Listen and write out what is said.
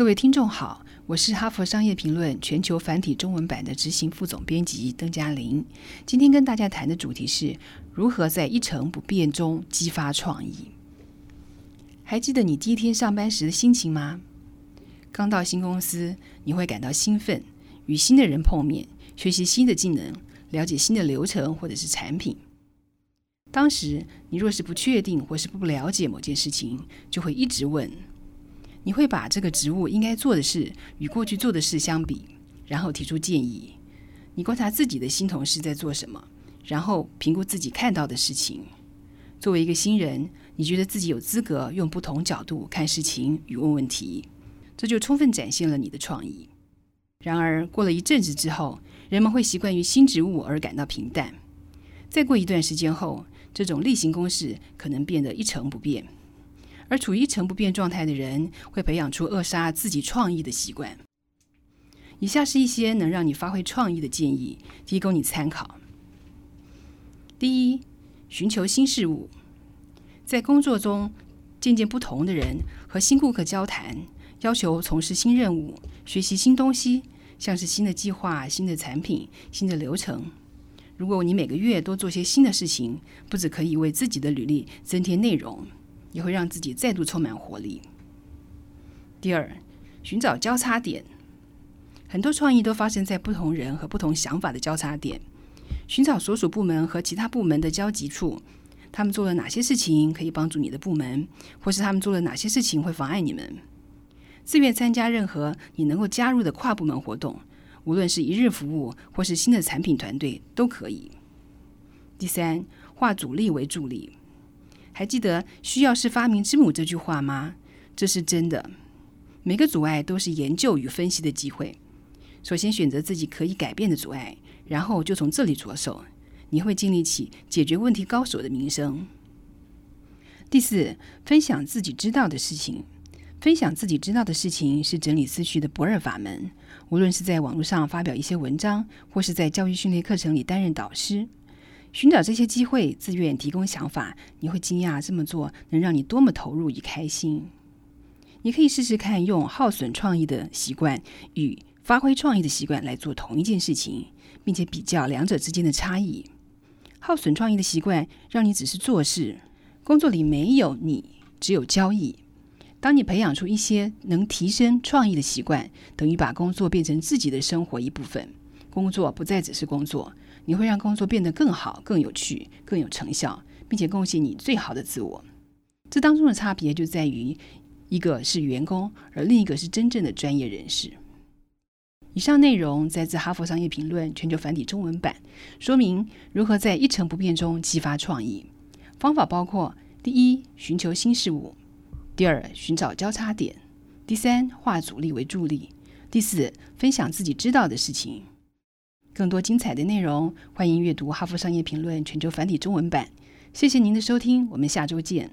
各位听众好，我是哈佛商业评论全球繁体中文版的执行副总编辑邓嘉玲。今天跟大家谈的主题是如何在一成不变中激发创意。还记得你第一天上班时的心情吗？刚到新公司，你会感到兴奋，与新的人碰面，学习新的技能，了解新的流程或者是产品。当时你若是不确定或是不了解某件事情，就会一直问。你会把这个职务应该做的事与过去做的事相比，然后提出建议。你观察自己的新同事在做什么，然后评估自己看到的事情。作为一个新人，你觉得自己有资格用不同角度看事情与问问题，这就充分展现了你的创意。然而，过了一阵子之后，人们会习惯于新职务而感到平淡。再过一段时间后，这种例行公事可能变得一成不变。而处于一成不变状态的人，会培养出扼杀自己创意的习惯。以下是一些能让你发挥创意的建议，提供你参考。第一，寻求新事物，在工作中见见不同的人，和新顾客交谈，要求从事新任务，学习新东西，像是新的计划、新的产品、新的流程。如果你每个月多做些新的事情，不只可以为自己的履历增添内容。也会让自己再度充满活力。第二，寻找交叉点，很多创意都发生在不同人和不同想法的交叉点。寻找所属部门和其他部门的交集处，他们做了哪些事情可以帮助你的部门，或是他们做了哪些事情会妨碍你们？自愿参加任何你能够加入的跨部门活动，无论是一日服务或是新的产品团队都可以。第三，化阻力为助力。还记得“需要是发明之母”这句话吗？这是真的。每个阻碍都是研究与分析的机会。首先选择自己可以改变的阻碍，然后就从这里着手，你会建立起解决问题高手的名声。第四，分享自己知道的事情。分享自己知道的事情是整理思绪的不二法门。无论是在网络上发表一些文章，或是在教育训练课程里担任导师。寻找这些机会，自愿提供想法，你会惊讶这么做能让你多么投入与开心。你可以试试看用耗损创意的习惯与发挥创意的习惯来做同一件事情，并且比较两者之间的差异。耗损创意的习惯让你只是做事，工作里没有你，只有交易。当你培养出一些能提升创意的习惯，等于把工作变成自己的生活一部分，工作不再只是工作。你会让工作变得更好、更有趣、更有成效，并且贡献你最好的自我。这当中的差别就在于，一个是员工，而另一个是真正的专业人士。以上内容摘自《哈佛商业评论》全球繁体中文版，说明如何在一成不变中激发创意。方法包括：第一，寻求新事物；第二，寻找交叉点；第三，化阻力为助力；第四，分享自己知道的事情。更多精彩的内容，欢迎阅读《哈佛商业评论》全球繁体中文版。谢谢您的收听，我们下周见。